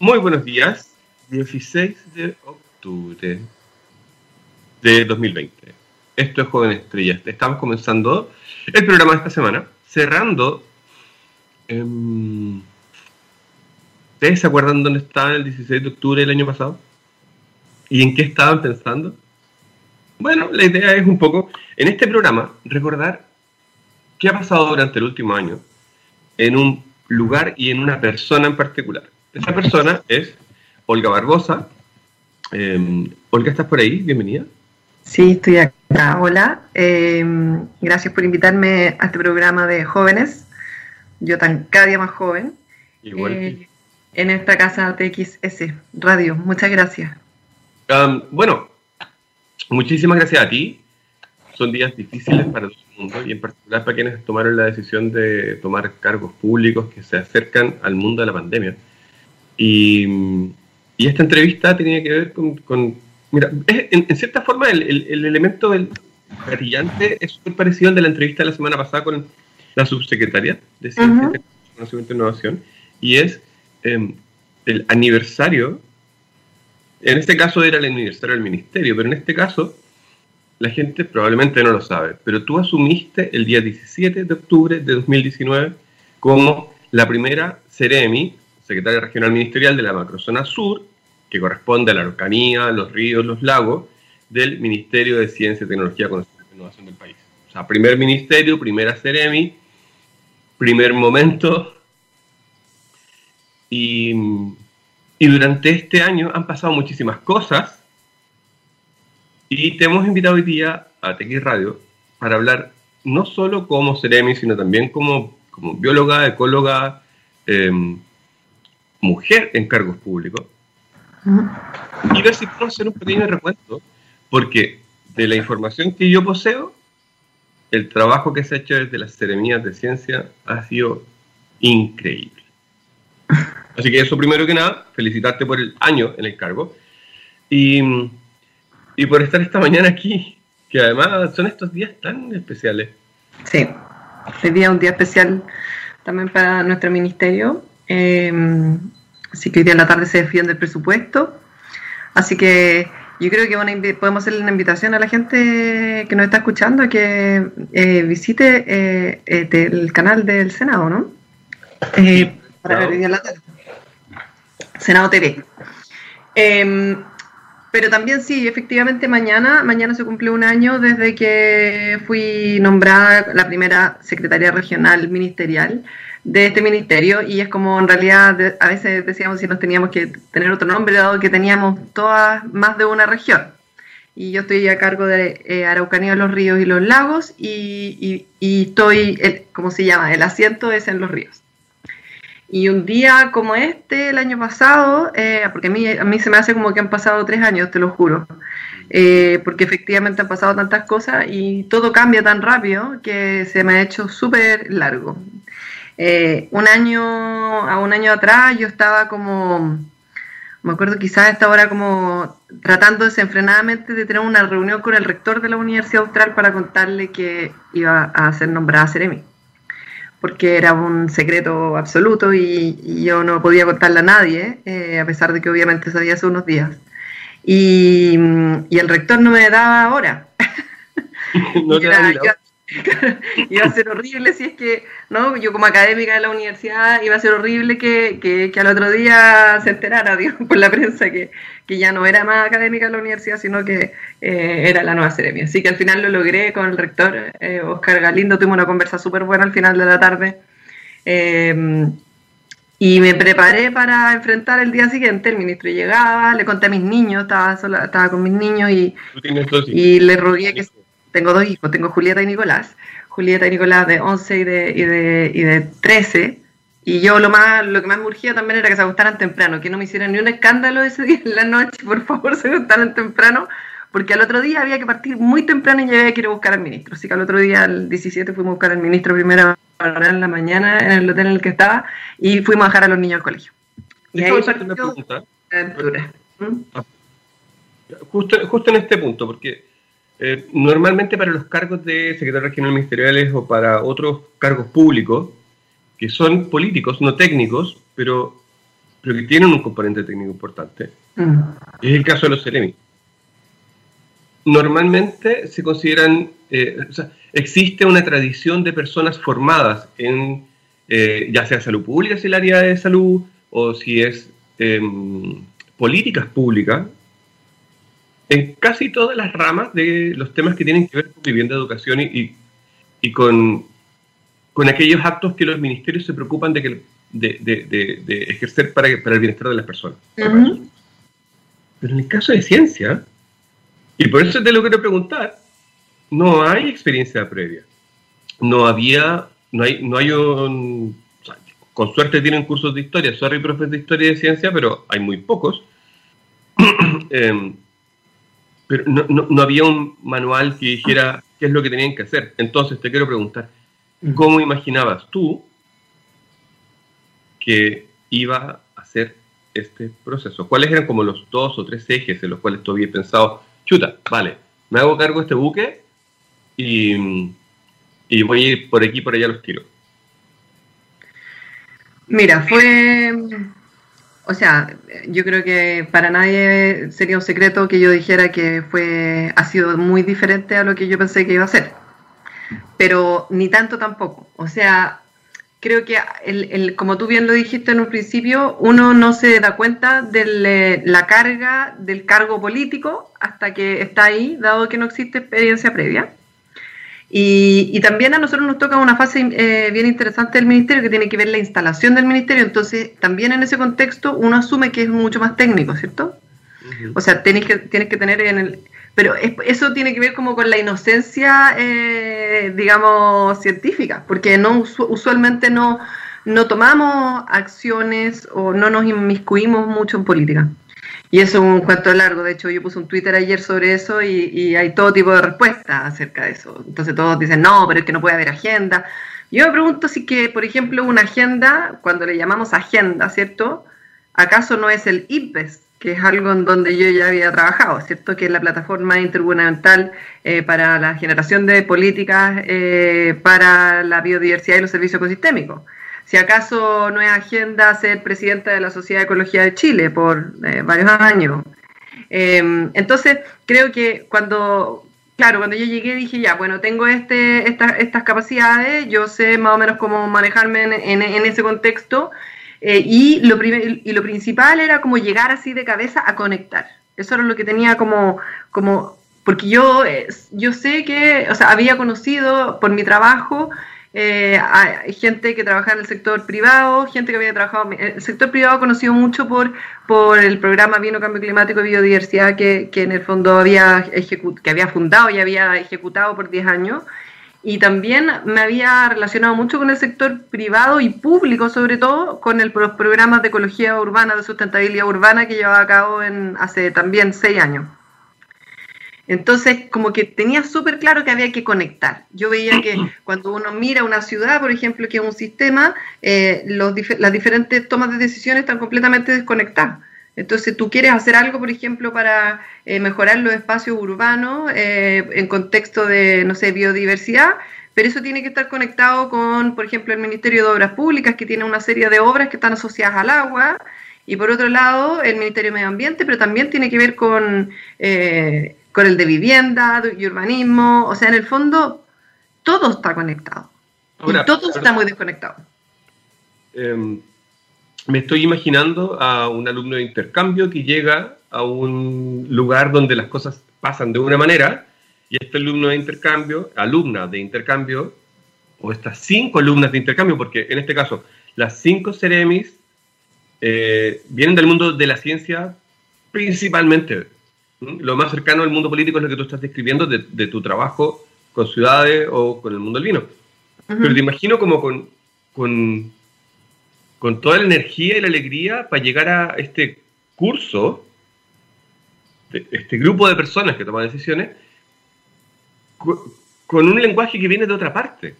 Muy buenos días, 16 de octubre de 2020. Esto es Joven Estrellas. Estamos comenzando el programa de esta semana, cerrando. em, ¿Ustedes se acuerdan dónde estaban el 16 de octubre del año pasado? ¿Y en qué estaban pensando? Bueno, la idea es un poco, en este programa, recordar qué ha pasado durante el último año en un lugar y en una persona en particular. Esa persona es Olga Barbosa. Eh, Olga, ¿estás por ahí? Bienvenida. Sí, estoy acá. Hola. Eh, gracias por invitarme a este programa de jóvenes. Yo tan cada día más joven. Igual. eh, en esta casa TXS Radio. Muchas gracias. Um, bueno, muchísimas gracias a ti. Son días difíciles para todo el mundo y en particular para quienes tomaron la decisión de tomar cargos públicos que se acercan al mundo de la pandemia. Y, y esta entrevista tenía que ver con... con- mira, es- en, en cierta forma el, el- el elemento del brillante es súper parecido al de la entrevista de la semana pasada con la subsecretaria de Ciencia. Tecnología, Conocimiento e Innovación y es em, el aniversario en este caso era el aniversario del ministerio, pero en este caso la gente probablemente no lo sabe. Pero tú asumiste el día 17 de octubre de 2019 como la primera Ceremi, secretaria regional ministerial de la macrozona sur, que corresponde a la Araucanía, los ríos, los lagos, del Ministerio de Ciencia, Tecnología, Conocimiento e Innovación del país. O sea, primer ministerio, primera Ceremi, primer momento. Y, y durante este año han pasado muchísimas cosas. Y te hemos invitado hoy día a TX Radio para hablar no solo como Ceremi, sino también como, como bióloga, ecóloga, em, mujer en cargos públicos. Y ver si podemos hacer un pequeño recuento, porque de la información que yo poseo, el trabajo que se ha hecho desde las ceremonias de ciencia ha sido increíble. Así que eso primero que nada, felicitarte por el año en el cargo y, y por estar esta mañana aquí, que además son estos días tan especiales. Sí. Hoy día un día especial también para nuestro ministerio. Eh, así que hoy día en la tarde se defiende el presupuesto. Así que yo creo que una podemos hacerle una invitación a la gente que nos está escuchando a que eh, visite eh, eh, el canal del Senado, ¿no? Para ver hoy día en la tarde. Senado TV. Eh, pero también sí, efectivamente mañana, mañana se cumple un año desde que fui nombrada la primera secretaria regional ministerial de este ministerio y es como en realidad de- a veces decíamos si nos teníamos que tener otro nombre dado que teníamos todas más de una región. Y yo estoy a cargo de eh, Araucanía, los ríos y los lagos y, y- y estoy, el, ¿cómo se llama? El asiento es en los ríos. Y un día como este, el año pasado, eh, porque a mí, a mí se me hace como que han pasado tres años, te lo juro, eh, porque efectivamente han pasado tantas cosas y todo cambia tan rápido que se me ha hecho súper largo. Eh, un año, a un año atrás yo estaba como, me acuerdo quizás a esta hora como tratando desenfrenadamente de tener una reunión con el rector de la Universidad Austral para contarle que iba a ser nombrada Ceremi porque era un secreto absoluto y, y yo no podía contarle a nadie, eh, a pesar de que obviamente sabía hace unos días. Y, y el rector no me daba hora. No era- iba, a ser horrible si es que, ¿no? Yo como académica de la universidad iba a ser horrible que, que, que al otro día se enterara, digo, por la prensa que, que ya no era más académica de la universidad, sino que eh, era la nueva Ceremia. Así que al final lo logré con el rector, eh, Oscar Galindo, tuvimos una conversa súper buena al final de la tarde. Eh, y me preparé para enfrentar el día siguiente, el ministro llegaba, le conté a mis niños, estaba, sola, estaba con mis niños y, y le rogué que tengo dos hijos, tengo Julieta y Nicolás. Julieta y Nicolás de 11 y de, y de, y de 13. Y yo lo más lo que más me urgía también era que se acostaran temprano, que no me hicieran ni un escándalo ese día en la noche, por favor, se acostaran temprano, porque al otro día había que partir muy temprano y ya había que ir a buscar al ministro. Así que al otro día, el 17, fuimos a buscar al ministro primero en la mañana en el hotel en el que estaba y fuimos a dejar a los niños al colegio. Y ahí una pregunta. la aventura. ¿Mm? Justo, justo en este punto, porque eh, normalmente para los cargos de secretario regional ministeriales o para otros cargos públicos, que son políticos, no técnicos, pero pero que tienen un componente técnico importante. Mm. Es el caso de los Ceremi. Normalmente se consideran, eh, o sea, existe una tradición de personas formadas en, eh, ya sea salud pública, si el área de salud, o si es em, políticas públicas, en casi todas las ramas de los temas que tienen que ver con vivienda, educación y, y, con, con, aquellos actos que los ministerios se preocupan de, que, de, de, de ejercer para, para, el bienestar de las personas. Pero en el caso de ciencia, y por eso te lo quiero preguntar, no hay experiencia previa. No había, no hay, no hay un, con suerte tienen cursos de historia, sorry profes de historia y de ciencia, pero hay muy pocos. Em, pero no, había un manual que dijera qué es lo que tenían que hacer. Entonces te quiero preguntar, mm. ¿cómo imaginabas tú que iba a hacer este proceso? ¿Cuáles eran como los dos o tres ejes en los cuales tú habías pensado, chuta, vale, me hago cargo de este buque y, y voy a ir por aquí por allá los tiros? Mira, fue o sea, yo creo que para nadie sería un secreto que yo dijera que fue ha sido muy diferente a lo que yo pensé que iba a ser. Pero ni tanto tampoco. O sea, creo que el, como tú bien lo dijiste en un principio, uno no se da cuenta de la carga del cargo político hasta que está ahí, dado que no existe experiencia previa. Y, también a nosotros nos toca una fase eh, bien interesante del ministerio que tiene que ver la instalación del ministerio. Entonces, también en ese contexto uno asume que es mucho más técnico, ¿cierto? O sea, tienes que, tienes que tener en el... Pero eso tiene que ver como con la inocencia, eh, digamos, científica, porque no usualmente no, no tomamos acciones o no nos inmiscuimos mucho en política. Y eso es un cuento largo. De hecho, yo puse un Twitter ayer sobre eso y, hay todo tipo de respuestas acerca de eso. Entonces todos dicen, no, pero es que no puede haber agenda. Yo me pregunto si que, por ejemplo, una agenda, cuando le llamamos agenda, ¿cierto? ¿Acaso no es el IPES, que es algo en donde yo ya había trabajado, ¿cierto? Que es la plataforma intergubernamental eh, para la generación de políticas eh, para la biodiversidad y los servicios ecosistémicos si acaso no es agenda ser presidenta de la Sociedad de Ecología de Chile por eh, varios años. Em, entonces, creo que cuando, claro, cuando yo llegué dije, ya, bueno, tengo este, estas capacidades, yo sé más o menos cómo manejarme en, ese contexto, eh, y, lo y lo principal era como llegar así de cabeza a conectar. Eso era lo que tenía como, como porque yo, eh, yo sé que, o sea, había conocido por mi trabajo eh, hay gente que trabaja en el sector privado, gente que había trabajado. El sector privado conocido mucho por, por el programa Vino Cambio Climático y Biodiversidad que, que en el fondo había, que había fundado y había ejecutado por 10 años. Y también me había relacionado mucho con el sector privado y público, sobre todo con el, los programas de ecología urbana, de sustentabilidad urbana que llevaba a cabo en, hace también 6 años. Entonces, como que tenía súper claro que había que conectar. Yo veía que cuando uno mira una ciudad, por ejemplo, que es un sistema, eh, las diferentes tomas de decisiones están completamente desconectadas. Entonces, tú quieres hacer algo, por ejemplo, para eh, mejorar los espacios urbanos eh, en contexto de, no sé, biodiversidad, pero eso tiene que estar conectado con, por ejemplo, el Ministerio de Obras Públicas, que tiene una serie de obras que están asociadas al agua, y por otro lado, el Ministerio de Medio Ambiente, pero también tiene que ver con con el de vivienda y urbanismo. O sea, en el fondo, todo está conectado. y todo está muy desconectado. Em, me estoy imaginando a un alumno de intercambio que llega a un lugar donde las cosas pasan de una manera y este alumno de intercambio, alumna de intercambio, o estas cinco alumnas de intercambio, porque en este caso las cinco Ceremis eh, vienen del mundo de la ciencia principalmente, lo más cercano al mundo político es lo que tú estás describiendo de, tu trabajo con ciudades o con el mundo del vino. Pero te imagino como con, con, con, toda la energía y la alegría para llegar a este curso, este grupo de personas que toman decisiones, con un lenguaje que viene de otra parte.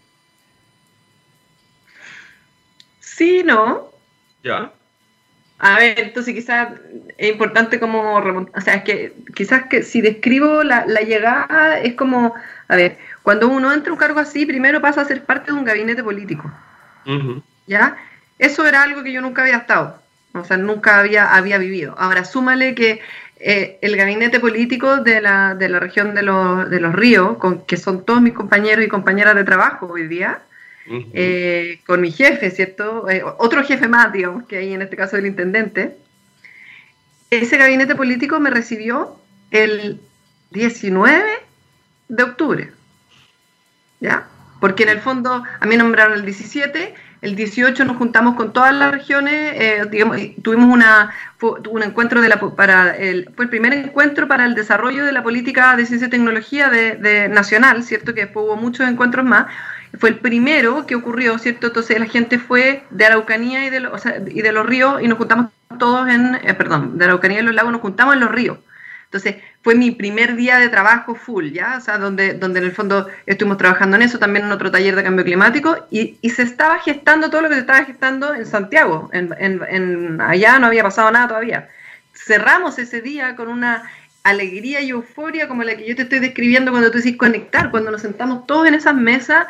Sí, ¿no? Ya. A ver, entonces quizás es importante como o sea, es que quizás que si describo la, llegada es como, a ver, cuando uno entra a un cargo así, primero pasa a ser parte de un gabinete político. ¿Ya? Eso era algo que yo nunca había estado. o sea, nunca había, había vivido. Ahora, súmale que eh, el gabinete político de la, de la región de los, de los ríos, con, que son todos mis compañeros y compañeras de trabajo hoy día, eh, con mi jefe, ¿cierto? Eh, otro jefe más, digamos, que hay en este caso el intendente. Ese gabinete político me recibió el 19 de octubre, ¿ya? Porque en el fondo a mí nombraron el 17 el 18 nos juntamos con todas las regiones, eh, digamos, tuvimos una, un encuentro de la, para el, fue el primer encuentro para el desarrollo de la política de ciencia y tecnología de, nacional, ¿cierto? Que después hubo muchos encuentros más. Fue el primero que ocurrió, ¿cierto? Entonces la gente fue de Araucanía y de, y los ríos y nos juntamos todos en, eh, perdón, de Araucanía y los lagos nos juntamos en los ríos. Entonces, fue mi primer día de trabajo full, ¿ya? O sea, donde, donde en el fondo estuvimos trabajando en eso, también en otro taller de cambio climático, y, y se estaba gestando todo lo que se estaba gestando en Santiago. En, en, allá no había pasado nada todavía. Cerramos ese día con una alegría y euforia como la que yo te estoy describiendo cuando tú decís conectar, cuando nos sentamos todos en esas mesas,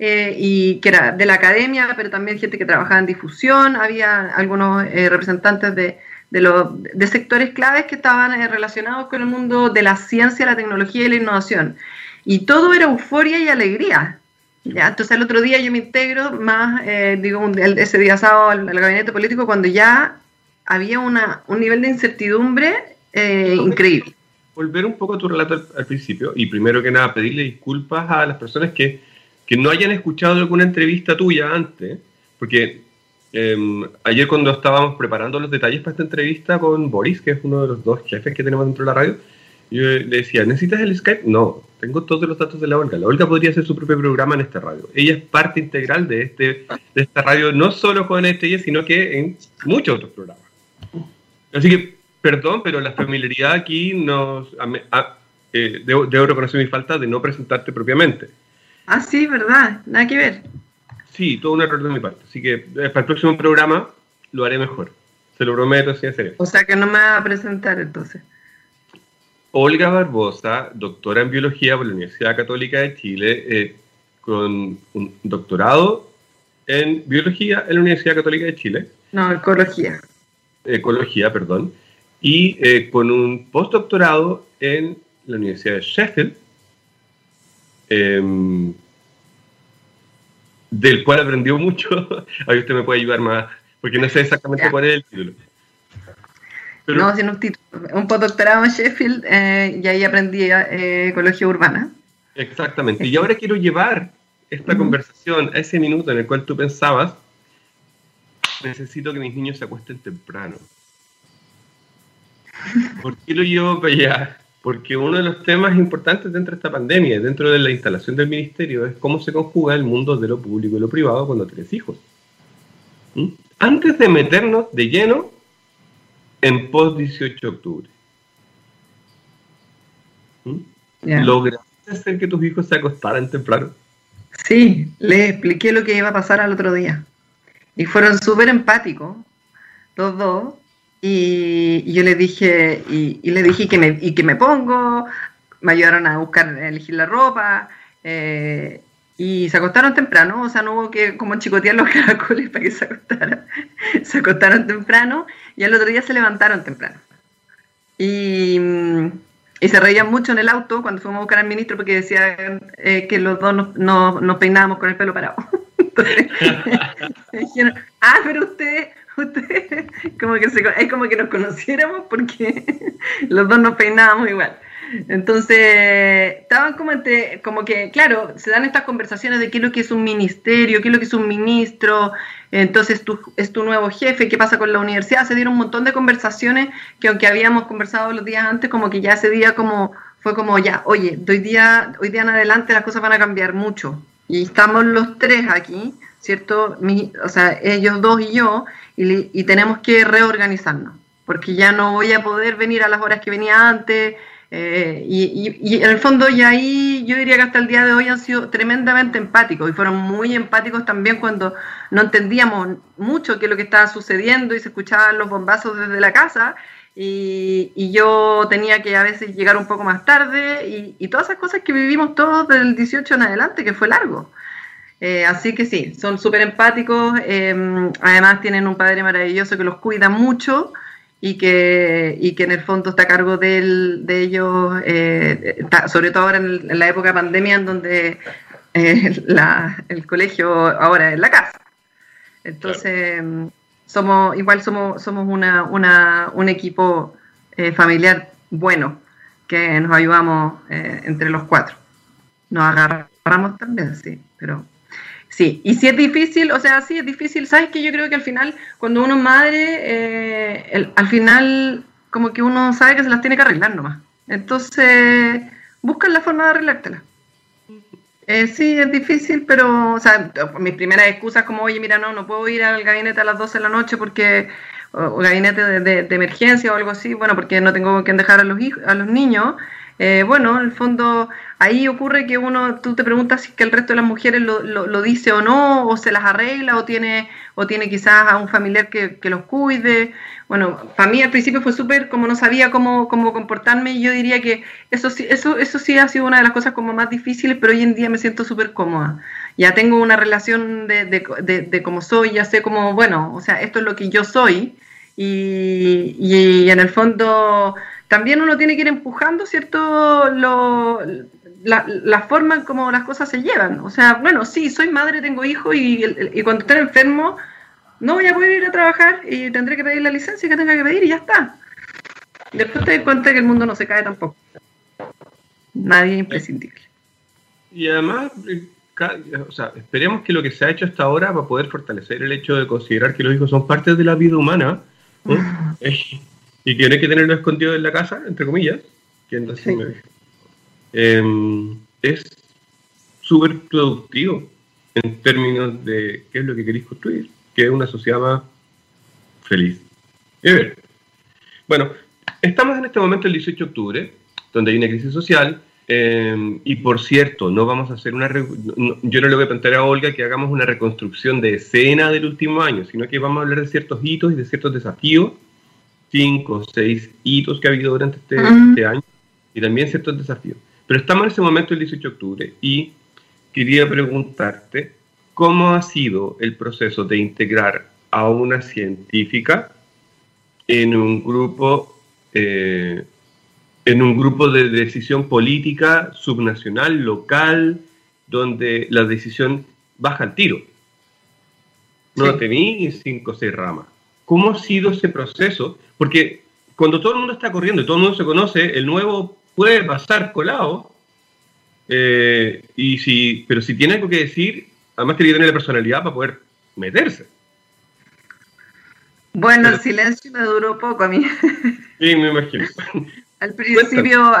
eh, y que era de la academia, pero también gente que trabajaba en difusión, había algunos eh, representantes de de, los, de sectores claves que estaban eh, relacionados con el mundo de la ciencia, la tecnología y la innovación. Y todo era euforia y alegría. ¿ya? Entonces el otro día yo me integro más, eh, digo, ese día sábado al, gabinete político cuando ya había una, un nivel de incertidumbre eh, increíble. Volver un poco a tu relato al, principio y primero que nada pedirle disculpas a las personas que, que no hayan escuchado alguna entrevista tuya antes, porque Em, ayer cuando estábamos preparando los detalles para esta entrevista con Boris, que es uno de los dos jefes que tenemos dentro de la radio, yo le decía, ¿necesitas el Skype? No, tengo todos los datos de la Olga. La Olga podría hacer su propio programa en esta radio. Ella es parte integral de, este, de esta radio, no solo con este, sino que en muchos otros programas. Así que, perdón, pero la familiaridad aquí nos... Eh, debo, debo reconocer mi falta de no presentarte propiamente. Ah, sí, ¿verdad? Nada que ver. Sí, todo un error de mi parte. Así que eh, para el próximo programa lo haré mejor. Se lo prometo, sí, en serio. O sea que no me va a presentar entonces. Olga Barbosa, doctora en biología por la Universidad Católica de Chile, eh, con un doctorado en biología en la Universidad Católica de Chile. No, ecología. Ecología, perdón. Y eh, con un postdoctorado en la Universidad de Sheffield. Eh, del cual aprendió mucho. Ahí usted me puede ayudar más, porque no sé exactamente cuál es el título. no, sino un título. Un postdoctorado en Sheffield eh, y ahí aprendí eh, ecología urbana. Exactamente. Y ahora quiero llevar esta conversación a ese minuto en el cual tú pensabas, necesito que mis niños se acuesten temprano. ¿Por qué lo llevo para allá? Porque uno de los temas importantes dentro de esta pandemia, dentro de la instalación del ministerio, es cómo se conjuga el mundo de lo público y lo privado cuando tienes hijos. ¿Mm? Antes de meternos de lleno en post 18 de octubre, ¿Mm? ¿lograste hacer que tus hijos se acostaran temprano? Sí, les expliqué lo que iba a pasar al otro día. Y fueron súper empáticos, los dos, y, yo le dije, y, le dije que me, y que me pongo, me ayudaron a buscar, a elegir la ropa, eh, y se acostaron temprano, o sea, no hubo que como chicotear los caracoles para que se acostaran. se acostaron temprano y al otro día se levantaron temprano. Y, y se reían mucho en el auto cuando fuimos a buscar al ministro porque decían eh, que los dos nos, nos, peinábamos con el pelo parado. Entonces, dijeron, ah, pero como que es como que nos conociéramos porque los dos nos peinábamos igual. Entonces, estaban como entre, como que, claro, se dan estas conversaciones de qué es lo que es un ministerio, qué es lo que es un ministro, entonces tú, es tu nuevo jefe, qué pasa con la universidad, se dieron un montón de conversaciones que aunque habíamos conversado los días antes, como que ya ese día como, fue como ya, oye, hoy día, hoy día en adelante las cosas van a cambiar mucho. Y estamos los tres aquí, ¿cierto? o sea, ellos dos y yo, y, tenemos que reorganizarnos, porque ya no voy a poder venir a las horas que venía antes. Eh, y, en el fondo, y ahí yo diría que hasta el día de hoy han sido tremendamente empáticos y fueron muy empáticos también cuando no entendíamos mucho qué es lo que estaba sucediendo y se escuchaban los bombazos desde la casa. Y, yo tenía que a veces llegar un poco más tarde y, todas esas cosas que vivimos todos del 18 en adelante, que fue largo. Eh, así que sí, son súper empáticos, em, además tienen un padre maravilloso que los cuida mucho y que, y que en el fondo está a cargo de, de ellos, eh, sobre todo ahora en, la época de pandemia, en donde eh, el colegio ahora es la casa. Entonces, somos igual somos, somos una, una, un equipo familiar bueno, que nos ayudamos entre los cuatro. Nos agarramos también, sí, pero Sí, y si es difícil, o sea, sí es difícil, ¿sabes que Yo creo que al final, cuando uno es madre, eh, al final como que uno sabe que se las tiene que arreglar nomás. Entonces, buscan la forma de arreglártela. Eh, sí, es difícil, pero, o sea, mis primeras excusas como, oye, mira, no, no puedo ir al gabinete a las 12 de la noche porque, o, gabinete de, de, emergencia o algo así, bueno, porque no tengo que dejar a los, hijos, a los niños. Eh, bueno, en el fondo ahí ocurre que uno, tú te preguntas si que el resto de las mujeres lo, lo, dice o no, o se las arregla, o tiene, o tiene quizás a un familiar que, que los cuide. Bueno, para mí al principio fue súper, como no sabía cómo, cómo comportarme, y yo diría que eso sí, eso, eso sí ha sido una de las cosas como más difíciles, pero hoy en día me siento súper cómoda. Ya tengo una relación de, de, de, de cómo soy, ya sé cómo, bueno, o sea, esto es lo que yo soy, y, y en el fondo también uno tiene que ir empujando, ¿cierto? Lo, la, la, forma en cómo las cosas se llevan. O sea, bueno, sí, soy madre, tengo hijos y, y, cuando esté enfermo no voy a poder ir a trabajar y tendré que pedir la licencia que tenga que pedir y ya está. Después te das cuenta que el mundo no se cae tampoco. Nadie es imprescindible. Y además, eh, o sea, esperemos que lo que se ha hecho hasta ahora va a poder fortalecer el hecho de considerar que los hijos son parte de la vida humana. y que no hay que tenerlo escondido en la casa, entre comillas, que em, es súper productivo en términos de qué es lo que queréis construir, que es una sociedad más feliz. bueno, estamos en este momento el 18 de octubre, donde hay una crisis social, em, y por cierto, no vamos a hacer una. yo no le voy a plantear a Olga que hagamos una reconstrucción de escena del último año, sino que vamos a hablar de ciertos hitos y de ciertos desafíos cinco o seis hitos que ha habido durante este, este, año y también ciertos desafíos. Pero estamos en ese momento el 18 de octubre y quería preguntarte cómo ha sido el proceso de integrar a una científica en un grupo eh, en un grupo de decisión política subnacional, local, donde la decisión baja al tiro. No sí. cinco o seis ramas. ¿Cómo ha sido ese proceso? Porque cuando todo el mundo está corriendo y todo el mundo se conoce, el nuevo puede pasar colado. Eh, y si, pero si tiene algo que decir, además tiene que tener la personalidad para poder meterse. Bueno, el silencio me duró poco a mí. Sí, me imagino. al principio,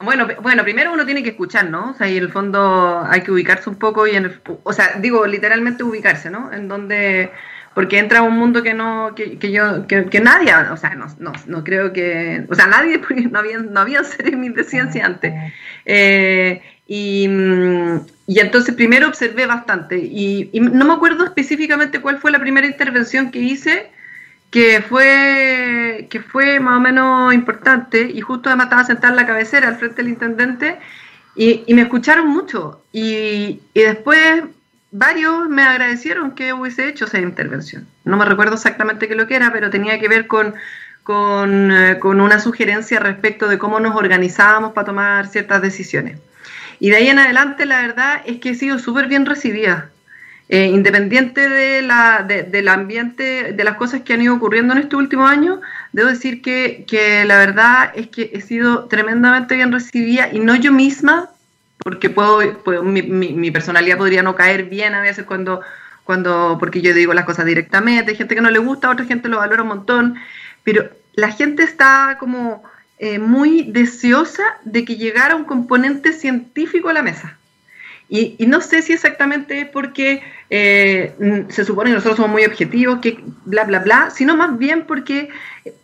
bueno, bueno, primero uno tiene que escuchar, ¿no? O sea, y en el fondo hay que ubicarse un poco y en el, o sea, digo, literalmente ubicarse, ¿no? En donde porque entra a un mundo que no, que, que yo, que, que, nadie, o sea, no, no, no, creo que, o sea, nadie, porque no había, no había seres de ciencia antes. Eh, y, y, entonces primero observé bastante, y, y, no me acuerdo específicamente cuál fue la primera intervención que hice, que fue, que fue más o menos importante, y justo además estaba sentada en la cabecera al frente del intendente, y, y me escucharon mucho, y, y después varios me agradecieron que hubiese hecho esa intervención. No me recuerdo exactamente qué lo que era, pero tenía que ver con, con, eh, con, una sugerencia respecto de cómo nos organizábamos para tomar ciertas decisiones. Y de ahí en adelante, la verdad es que he sido súper bien recibida. Eh, independiente de la, de, del ambiente, de las cosas que han ido ocurriendo en este último año, debo decir que, que la verdad es que he sido tremendamente bien recibida y no yo misma, porque puedo, mi, mi, personalidad podría no caer bien a veces cuando, cuando, porque yo digo las cosas directamente, hay gente que no le gusta, otra gente lo valora un montón, pero la gente está como eh, muy deseosa de que llegara un componente científico a la mesa. Y, y no sé si exactamente es porque eh, se supone que nosotros somos muy objetivos, que bla, bla, bla, sino más bien porque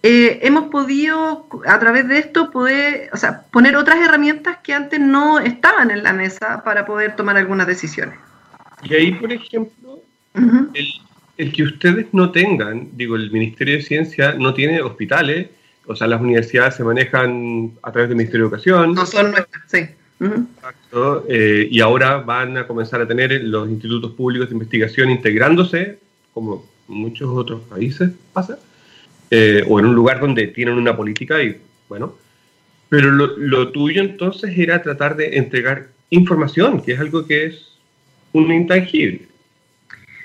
eh, hemos podido a través de esto poder, o sea, poner otras herramientas que antes no estaban en la mesa para poder tomar algunas decisiones. Y ahí, por ejemplo, el, el, que ustedes no tengan, digo, el Ministerio de Ciencia no tiene hospitales, o sea, las universidades se manejan a través del Ministerio de Educación. No son nuestras, sí. Eh, y ahora van a comenzar a tener los institutos públicos de investigación integrándose, como muchos otros países pasa, eh, o en un lugar donde tienen una política y bueno. Pero lo, lo tuyo entonces era tratar de entregar información, que es algo que es un intangible.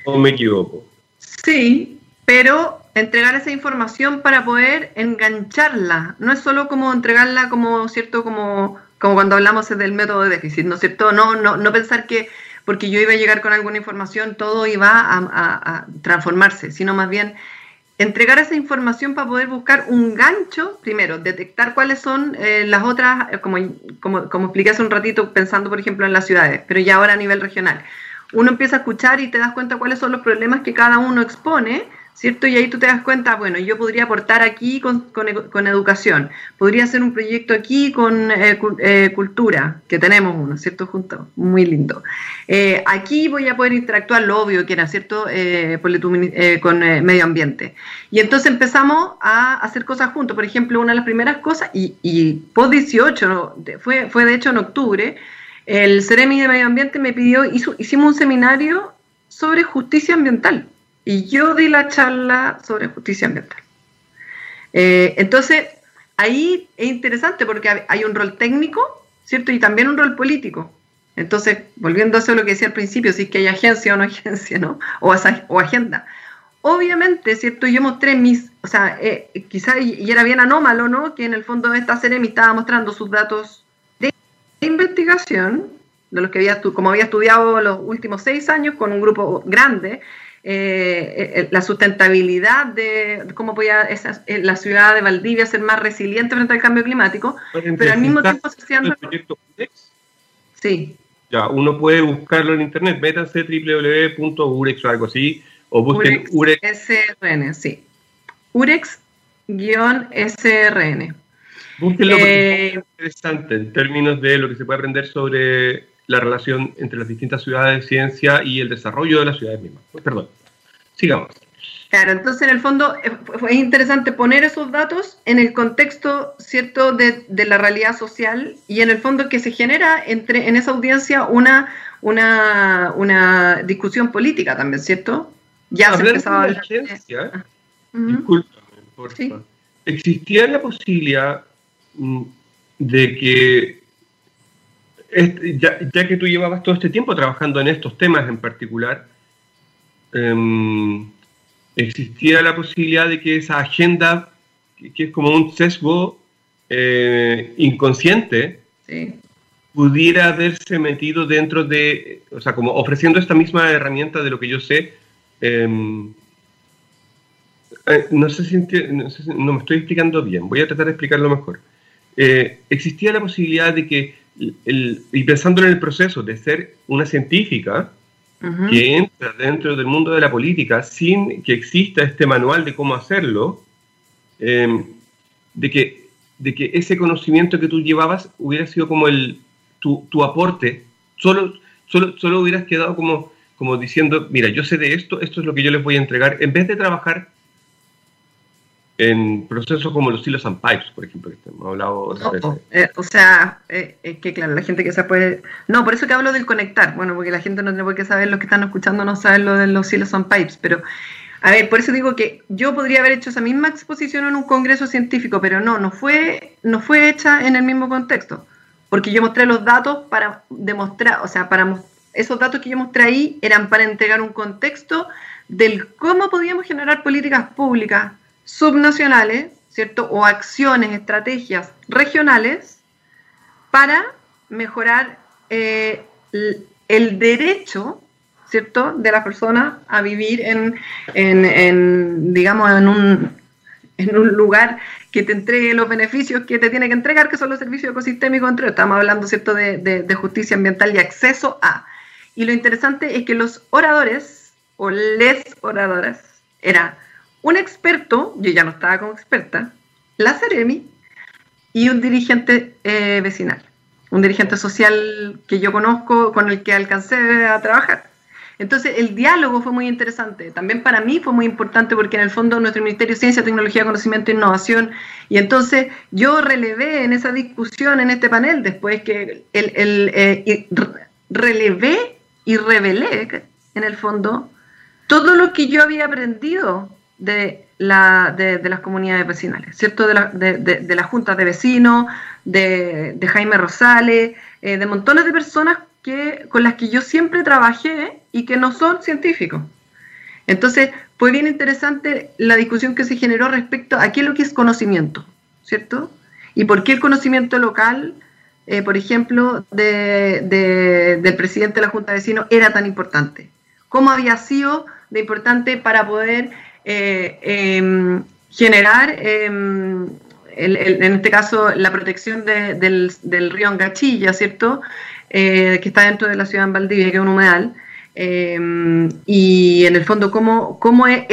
¿O me equivoco? Sí, pero entregar esa información para poder engancharla. No es solo como entregarla como, ¿cierto? Como, como cuando hablamos del método de déficit, ¿no es cierto? No, no, no pensar que porque yo iba a llegar con alguna información todo iba a, transformarse, sino más bien entregar esa información para poder buscar un gancho, primero, detectar cuáles son eh, las otras, eh, como, como, como expliqué hace un ratito, pensando por ejemplo en las ciudades, pero ya ahora a nivel regional. Uno empieza a escuchar y te das cuenta cuáles son los problemas que cada uno expone, ¿cierto? Y ahí tú te das cuenta, bueno, yo podría aportar aquí con, con, educación, podría hacer un proyecto aquí con eh, eh, cultura, que tenemos uno, ¿cierto? Junto, muy lindo. Eh, aquí voy a poder interactuar, lo obvio que era, ¿cierto? con medio ambiente. Y entonces empezamos a hacer cosas juntos, por ejemplo, una de las primeras cosas, y, y post 18, fue, fue de hecho en octubre, el Ceremi de Medio Ambiente me pidió, hizo, hicimos un seminario sobre justicia ambiental y yo di la charla sobre justicia ambiental. Eh, entonces, ahí es interesante porque hay un rol técnico, ¿cierto? Y también un rol político. Entonces, volviendo a eso lo que decía al principio, si es que hay agencia o no agencia, ¿no? O, agenda. Obviamente, ¿cierto? Yo mostré mis, o sea, eh, quizás, y era bien anómalo, ¿no? Que en el fondo esta serie estaba mostrando sus datos de investigación, de los que había, como había estudiado los últimos seis años con un grupo grande, eh, eh, la sustentabilidad de cómo podía eh, la ciudad de Valdivia ser más resiliente frente al cambio climático, pero al mismo tiempo se hacían... ¿El proyecto UREX? Sí. Ya, uno puede buscarlo en internet, métanse www.urex o algo así, o busquen Urex. SRN, sí. Urex-SRN. Búsquenlo porque es interesante en términos de lo que se puede aprender sobre la relación entre las distintas ciudades, ciencia y el desarrollo de las ciudades mismas. Pues, perdón, sigamos. Claro, entonces en el fondo eh, fue interesante poner esos datos en el contexto, ¿cierto?, de, la realidad social y en el fondo que se genera entre, en esa audiencia una, una, una discusión política también, ¿cierto? Ya se empezaba a hablar. Ciencia, ah, discúlpame, ¿Existía la posibilidad mm, de que ya, que tú llevabas todo este tiempo trabajando en estos temas en particular, em, existía la posibilidad de que esa agenda, que, es como un sesgo eh, inconsciente, pudiera haberse metido dentro de, o sea, como ofreciendo esta misma herramienta de lo que yo sé. Em, eh, no, sé si, no, me estoy explicando bien, voy a tratar de explicarlo mejor. Eh, existía la posibilidad de que y pensando en el proceso de ser una científica que entra dentro del mundo de la política sin que exista este manual de cómo hacerlo, em, de, que, de que ese conocimiento que tú llevabas hubiera sido como el, tu, tu aporte, solo, solo, solo hubieras quedado como, como diciendo, mira, yo sé de esto, esto es lo que yo les voy a entregar, en vez de trabajar en procesos como los hilos and pipes, por ejemplo, que hemos hablado eh, o sea, eh, es que claro, la gente que se puede... No, por eso que hablo del conectar, bueno, porque la gente no tiene por qué saber, los que están escuchando no saben lo de los hilos and pipes, pero... A ver, por eso digo que yo podría haber hecho esa misma exposición en un congreso científico, pero no, no fue, no fue hecha en el mismo contexto, porque yo mostré los datos para demostrar, o sea, para esos datos que yo mostré ahí eran para entregar un contexto del cómo podíamos generar políticas públicas subnacionales, ¿cierto? O acciones, estrategias regionales para mejorar eh, el derecho, ¿cierto?, de la persona a vivir en, en, digamos, en un, en un lugar que te entregue los beneficios que te tiene que entregar, que son los servicios ecosistémicos, entre Estamos hablando, ¿cierto?, de, de justicia ambiental y acceso a. Y lo interesante es que los oradores, o les oradoras, era un experto, yo ya no estaba como experta, la Ceremi, y un dirigente eh, vecinal, un dirigente social que yo conozco, con el que alcancé a trabajar. Entonces, el diálogo fue muy interesante. También para mí fue muy importante porque en el fondo nuestro Ministerio de Ciencia, Tecnología, Conocimiento e Innovación, y entonces yo relevé en esa discusión, en este panel, después que el, eh, relevé y revelé, en el fondo, todo lo que yo había aprendido de, la, de, las comunidades vecinales, ¿cierto? De, la, de, de las juntas de vecinos, de, Jaime Rosales, eh, de montones de personas que, con las que yo siempre trabajé y que no son científicos. Entonces, fue bien interesante la discusión que se generó respecto a qué es lo que es conocimiento, ¿cierto? Y por qué el conocimiento local, eh, por ejemplo, del presidente de la Junta de Vecinos era tan importante. ¿Cómo había sido de importante para poder eh, em, generar, em, en este caso, la protección del, río Angachilla, ¿cierto? Eh, que está dentro de la ciudad de Valdivia, que es un humedal. Em, y en el fondo, ¿cómo, cómo es,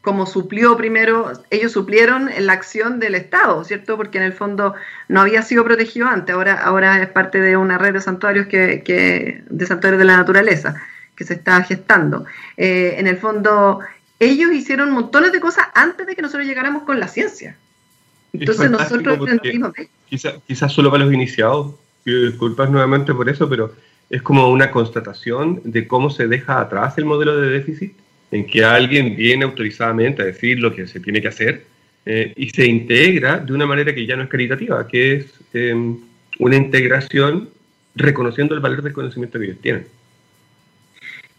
como suplió primero, ellos suplieron la acción del Estado, ¿cierto? Porque en el fondo no había sido protegido antes, ahora, ahora es parte de una red de santuarios que, que de santuarios de la naturaleza que se está gestando. Eh, en el fondo, ellos hicieron montones de cosas antes de que nosotros llegáramos con la ciencia. Entonces nosotros quizás quizá solo para los iniciados, disculpas nuevamente por eso, pero es como una constatación de cómo se deja atrás el modelo de déficit, en que alguien viene autorizadamente a decir lo que se tiene que hacer eh, y se integra de una manera que ya no es caritativa, que es em, una integración reconociendo el valor del conocimiento que ellos tienen.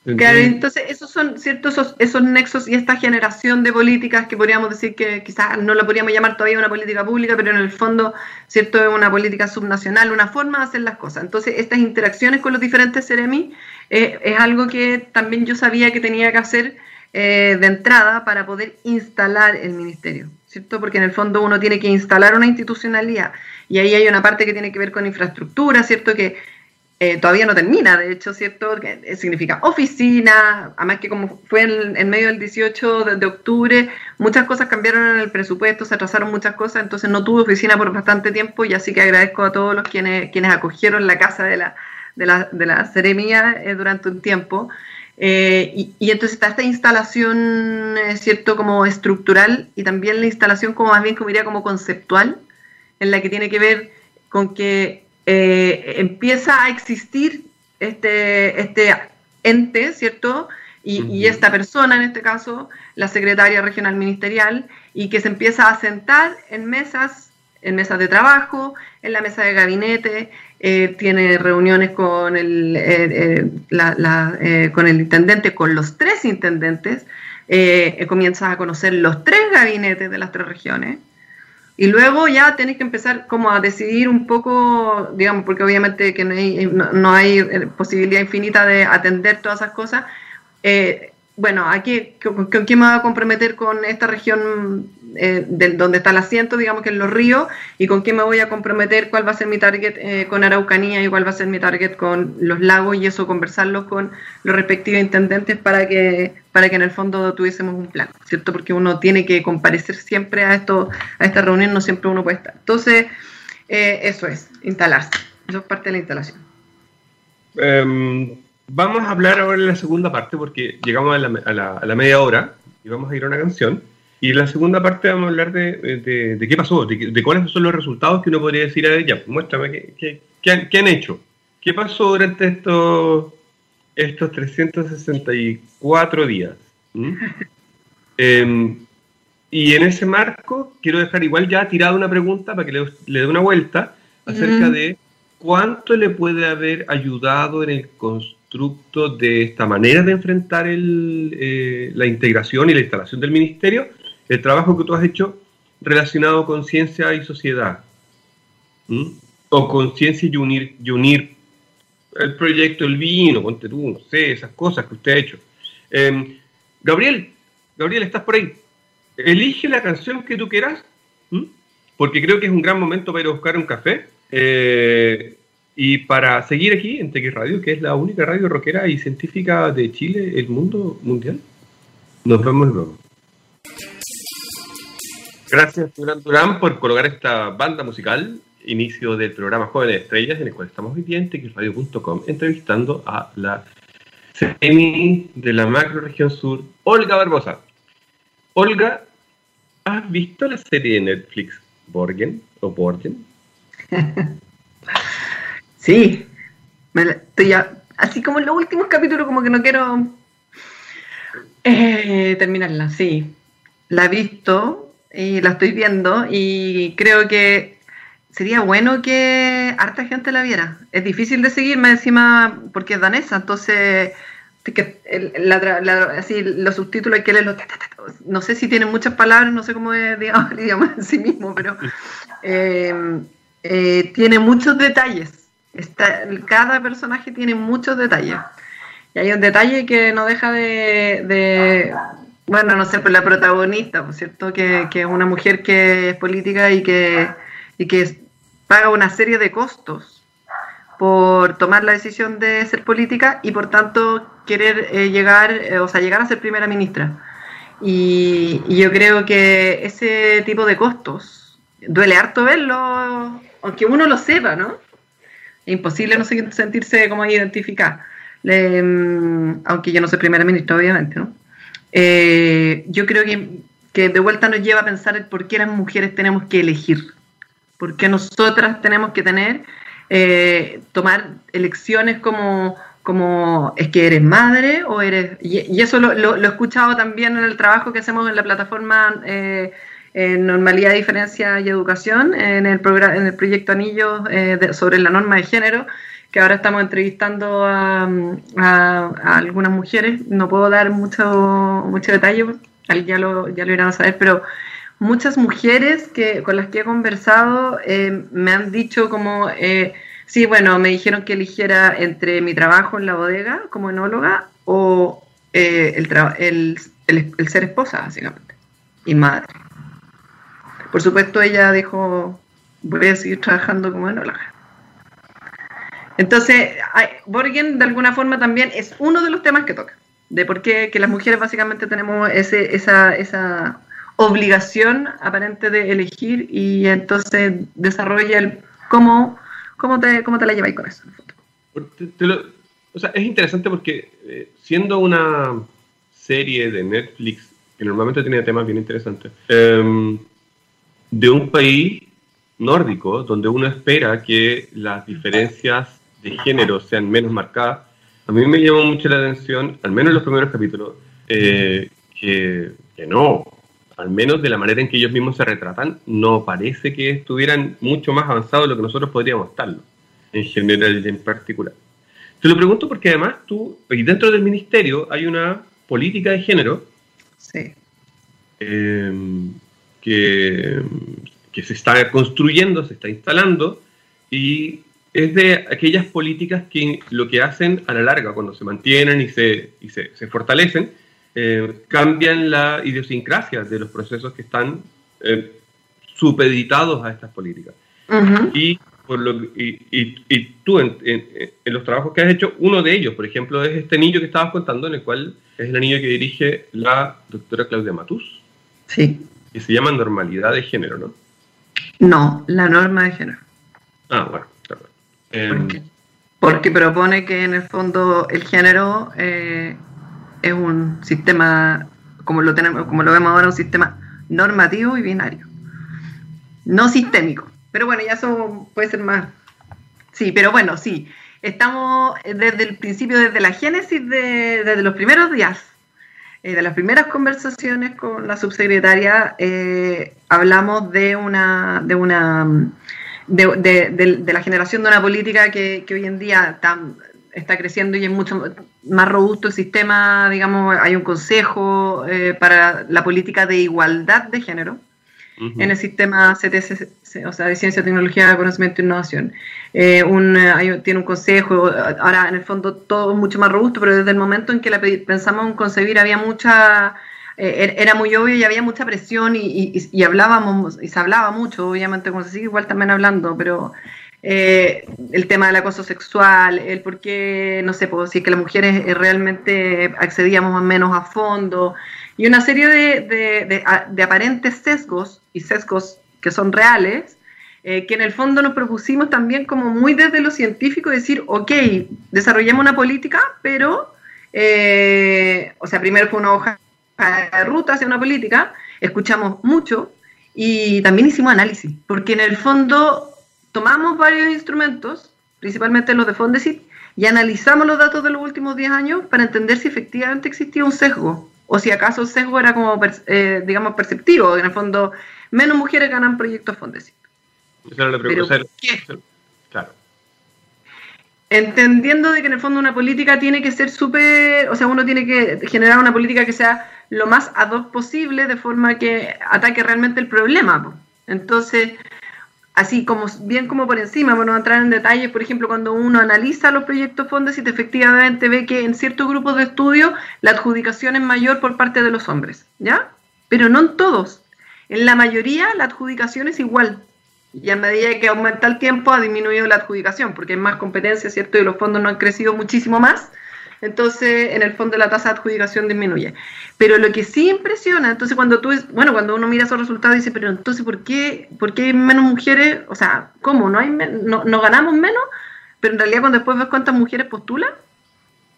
Claro, entonces esos son ciertos esos, esos, nexos y esta generación de políticas que podríamos decir que quizás no lo podríamos llamar todavía una política pública, pero en el fondo, cierto, es una política subnacional, una forma de hacer las cosas. Entonces, estas interacciones con los diferentes CEREMI eh, es algo que también yo sabía que tenía que hacer eh, de entrada para poder instalar el ministerio, ¿cierto? Porque en el fondo uno tiene que instalar una institucionalidad y ahí hay una parte que tiene que ver con infraestructura, ¿cierto? Que eh, todavía no termina, de hecho, ¿cierto? Eh, significa oficina, además que como fue en, medio del 18 de, octubre, muchas cosas cambiaron en el presupuesto, se atrasaron muchas cosas, entonces no tuve oficina por bastante tiempo y así que agradezco a todos los quienes, quienes acogieron la casa de la, de la, de eh, durante un tiempo. y, y, entonces está esta instalación, ¿cierto? Como estructural y también la instalación como más bien, como diría, como conceptual, en la que tiene que ver con que eh, empieza a existir este, este ente, ¿cierto? Y, esta persona, en este caso, la secretaria regional ministerial, y que se empieza a sentar en mesas, en mesas de trabajo, en la mesa de gabinete, eh, tiene reuniones con el, eh, con el intendente, con los tres intendentes, comienza a conocer los tres gabinetes de las tres regiones, y luego ya tenés que empezar como a decidir un poco, digamos, porque obviamente que no hay, no, hay eh, posibilidad infinita de atender todas esas cosas. Eh, bueno, aquí, ¿con, quién me voy a comprometer con esta región eh, donde está el asiento, digamos que en los ríos, y con quién me voy a comprometer, cuál va a ser mi target eh, con Araucanía y cuál va a ser mi target con los lagos, y eso conversarlo con los respectivos intendentes para que, para que en el fondo tuviésemos un plan, ¿cierto? Porque uno tiene que comparecer siempre a, esto, a esta reunión, no siempre uno puede estar. Entonces, eh, eso es, instalarse, eso es parte de la instalación. Um Vamos a hablar ahora en la segunda parte porque llegamos a la, media hora y vamos a ir a una canción. Y en la segunda parte vamos a hablar de, qué pasó, de, cuáles son los resultados que uno podría decir a ella. Muéstrame qué, han, hecho. ¿Qué pasó durante estos, estos 364 días? ¿Mm? Em, y en ese marco quiero dejar igual ya tirada una pregunta para que le, dé una vuelta acerca de cuánto le puede haber ayudado en el constructo de esta manera de enfrentar eh, la integración y la instalación del ministerio, el trabajo que tú has hecho relacionado con ciencia y sociedad, o con ciencia y unir, y unir el proyecto El Vino, ponte tú, no sé, esas cosas que usted ha hecho. Em, Gabriel, Gabriel, estás por ahí. Elige la canción que tú quieras, porque creo que es un gran momento para ir a buscar un café. Eh, y para seguir aquí en TX Radio, que es la única radio rockera y científica de Chile, el mundo mundial. Nos vemos luego. Gracias, Durán Durán, por colocar esta banda musical, inicio del programa Jóvenes Estrellas, en el cual estamos hoy día en txradio.com, entrevistando a la Semi de la macroregión sur, Olga Barbosa. Olga, ¿has visto la serie de Netflix Borgen o Borgen? sí, estoy ya, así como en los últimos capítulos, como que no quiero eh, terminarla, sí. La he visto y la estoy viendo y creo que sería bueno que harta gente la viera. Es difícil de seguirme encima porque es danesa, entonces que así, los subtítulos hay que leerlos. No sé si tienen muchas palabras, no sé cómo es digamos, el idioma en sí mismo, pero eh, eh, tiene muchos detalles. Cada personaje tiene muchos detalles. Y hay un detalle que no deja de, bueno, no sé, pues la protagonista, ¿por cierto? Que, que, es una mujer que es política y que, y que paga una serie de costos por tomar la decisión de ser política y por tanto querer eh, llegar, eh, o sea, llegar a ser primera ministra. Y, yo creo que ese tipo de costos duele harto verlo, aunque uno lo sepa, ¿no? Es imposible no sentirse como identificada, mm, aunque yo no soy primera ministra, obviamente, ¿no? Eh, yo creo que, que de vuelta nos lleva a pensar el por qué las mujeres tenemos que elegir porque nosotras tenemos que tener, eh, tomar elecciones como, como es que eres madre o eres... Y, eso lo, he escuchado también en el trabajo que hacemos en la plataforma eh, Normalidad, Diferencia y Educación, en el, en el proyecto Anillos eh, sobre la norma de género, que ahora estamos entrevistando a, algunas mujeres. No puedo dar mucho, mucho detalle, ya lo, ya lo irán a saber, pero muchas mujeres que, con las que he conversado eh, me han dicho como, eh, sí, bueno, me dijeron que eligiera entre mi trabajo en la bodega como enóloga o eh, el, el, ser esposa, básicamente, y madre. Por supuesto, ella dijo, voy a seguir trabajando como enóloga. Entonces, Borgen de alguna forma también es uno de los temas que toca, de por qué que las mujeres básicamente tenemos ese, esa, esa obligación aparente de elegir y entonces desarrolla el cómo, cómo, te, cómo te la lleváis con eso. o sea, es interesante porque eh, siendo una serie de Netflix que normalmente tiene temas bien interesantes, em, de un país nórdico donde uno espera que las diferencias de género sean menos marcadas, a mí me llamó mucho la atención, al menos en los primeros capítulos, eh, que, que no, al menos de la manera en que ellos mismos se retratan, no parece que estuvieran mucho más avanzados de lo que nosotros podríamos estarlo, en general y en particular. Te lo pregunto porque además tú, y dentro del ministerio hay una política de género. Em, que, que se está construyendo, se está instalando, y es de aquellas políticas que lo que hacen a la larga, cuando se mantienen y se, y se, se fortalecen, eh, cambian la idiosincrasia de los procesos que están eh, supeditados a estas políticas. y, por lo, y, y, tú, en, los trabajos que has hecho, uno de ellos, por ejemplo, es este niño que estabas contando, en el cual es el niño que dirige la doctora Claudia Matus. Sí. Y se llama normalidad de género, ¿no? No, la norma de género. Ah, bueno, claro. Em, Porque propone que en el fondo el género eh, es un sistema, como lo, tenemos, como lo vemos ahora, un sistema normativo y binario. No sistémico. Pero bueno, ya eso puede ser más. Sí, pero bueno, sí. Estamos desde el principio, desde la génesis, de, desde los primeros días, eh, de las primeras conversaciones con la subsecretaria, eh, hablamos de una, de una de, la generación de una política que, hoy en día está creciendo y es mucho más robusto el sistema, digamos, hay un consejo eh, para la política de igualdad de género en el sistema CTC, o sea, de Ciencia, Tecnología, Conocimiento e Innovación. Eh, un, tiene un consejo, ahora en el fondo todo es mucho más robusto, pero desde el momento en que la pensamos en concebir había mucha... Eh, er, era muy obvio y había mucha presión y, y, hablábamos, y se hablaba mucho, obviamente, como se sigue igual también hablando, pero eh, el tema del acoso sexual, el por qué, no sé, pues, si que las mujeres eh, realmente accedíamos más menos a fondo, y una serie de, de, aparentes sesgos y sesgos que son reales, eh, que en el fondo nos propusimos también como muy desde lo científico decir, ok, desarrollemos una política, pero eh, o sea, primero fue una hoja de ruta hacia una política, escuchamos mucho y también hicimos análisis, porque en el fondo tomamos varios instrumentos, principalmente los de Fondesit, y analizamos los datos de los últimos 10 años para entender si efectivamente existía un sesgo, o si acaso el sesgo era como, eh, digamos, perceptivo, en el fondo menos mujeres ganan proyectos Fondesit. Era la pregunta. Claro entendiendo de que en el fondo una política tiene que ser súper, o sea, uno tiene que generar una política que sea lo más ad hoc posible de forma que ataque realmente el problema. Entonces, así como bien como por encima, bueno, entrar en detalles, por ejemplo, cuando uno analiza los proyectos fondos y efectivamente ve que en ciertos grupos de estudio la adjudicación es mayor por parte de los hombres, ¿ya? Pero no en todos. En la mayoría la adjudicación es igual. Y a medida que aumenta el tiempo ha disminuido la adjudicación, porque hay más competencia, ¿cierto? Y los fondos no han crecido muchísimo más. Entonces, en el fondo la tasa de adjudicación disminuye. Pero lo que sí impresiona, entonces cuando tú, bueno, cuando uno mira esos resultados dice, pero entonces, ¿por qué, por qué hay menos mujeres? O sea, ¿cómo? ¿No, hay no, no ganamos menos? Pero en realidad cuando después ves cuántas mujeres postulan,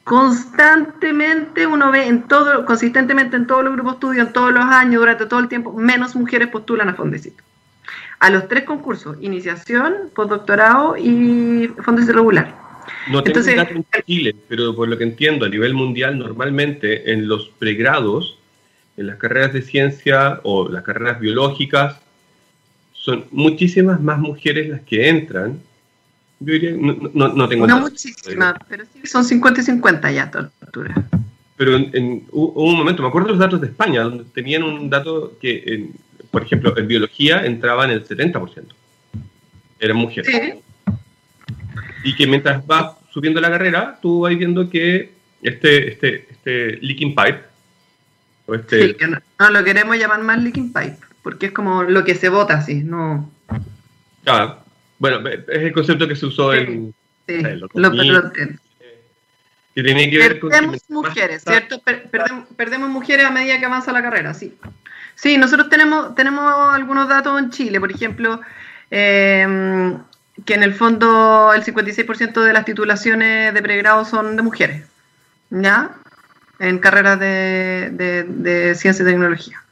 constantemente uno ve en todo, consistentemente en todos los grupos de estudio, en todos los años, durante todo el tiempo, menos mujeres postulan a Fondecito a los tres concursos, iniciación, postdoctorado y fondos regular. No tengo Entonces, datos en Chile, pero por lo que entiendo, a nivel mundial, normalmente en los pregrados, en las carreras de ciencia o las carreras biológicas, son muchísimas más mujeres las que entran. Yo diría, no, no, tengo No muchísimas, pero sí son 50 y 50 ya a toda altura. Pero en, hubo un momento, me acuerdo de los datos de España, donde tenían un dato que en, por ejemplo, en biología entraba en el 70%. Eran mujeres. Y que mientras vas subiendo la carrera, tú vas viendo que este, este, este leaking pipe, o este... Sí, que no, lo queremos llamar más leaking pipe, porque es como lo que se vota así, no... Ah, bueno, es el concepto que se usó en... Sí, lo, lo que tiene que ver perdemos mujeres, ¿cierto? perdemos, perdemos, mujeres a medida que avanza la carrera, sí. Sí, nosotros tenemos, tenemos algunos datos en Chile, por ejemplo, em, que en el fondo el 56% de las titulaciones de pregrado son de mujeres, ¿ya? En carreras de, ciencia y tecnología.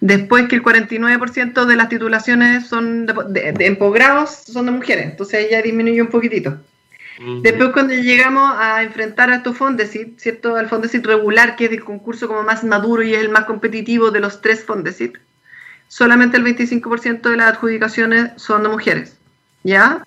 Después que el 49% de las titulaciones son de, en posgrados son de mujeres, entonces ya disminuye un poquitito. Después cuando llegamos a enfrentar a estos Fondesit, ¿cierto? Al Fondesit regular, que es el concurso como más maduro y es el más competitivo de los tres Fondesit, solamente el 25% de las adjudicaciones son de mujeres, ¿ya?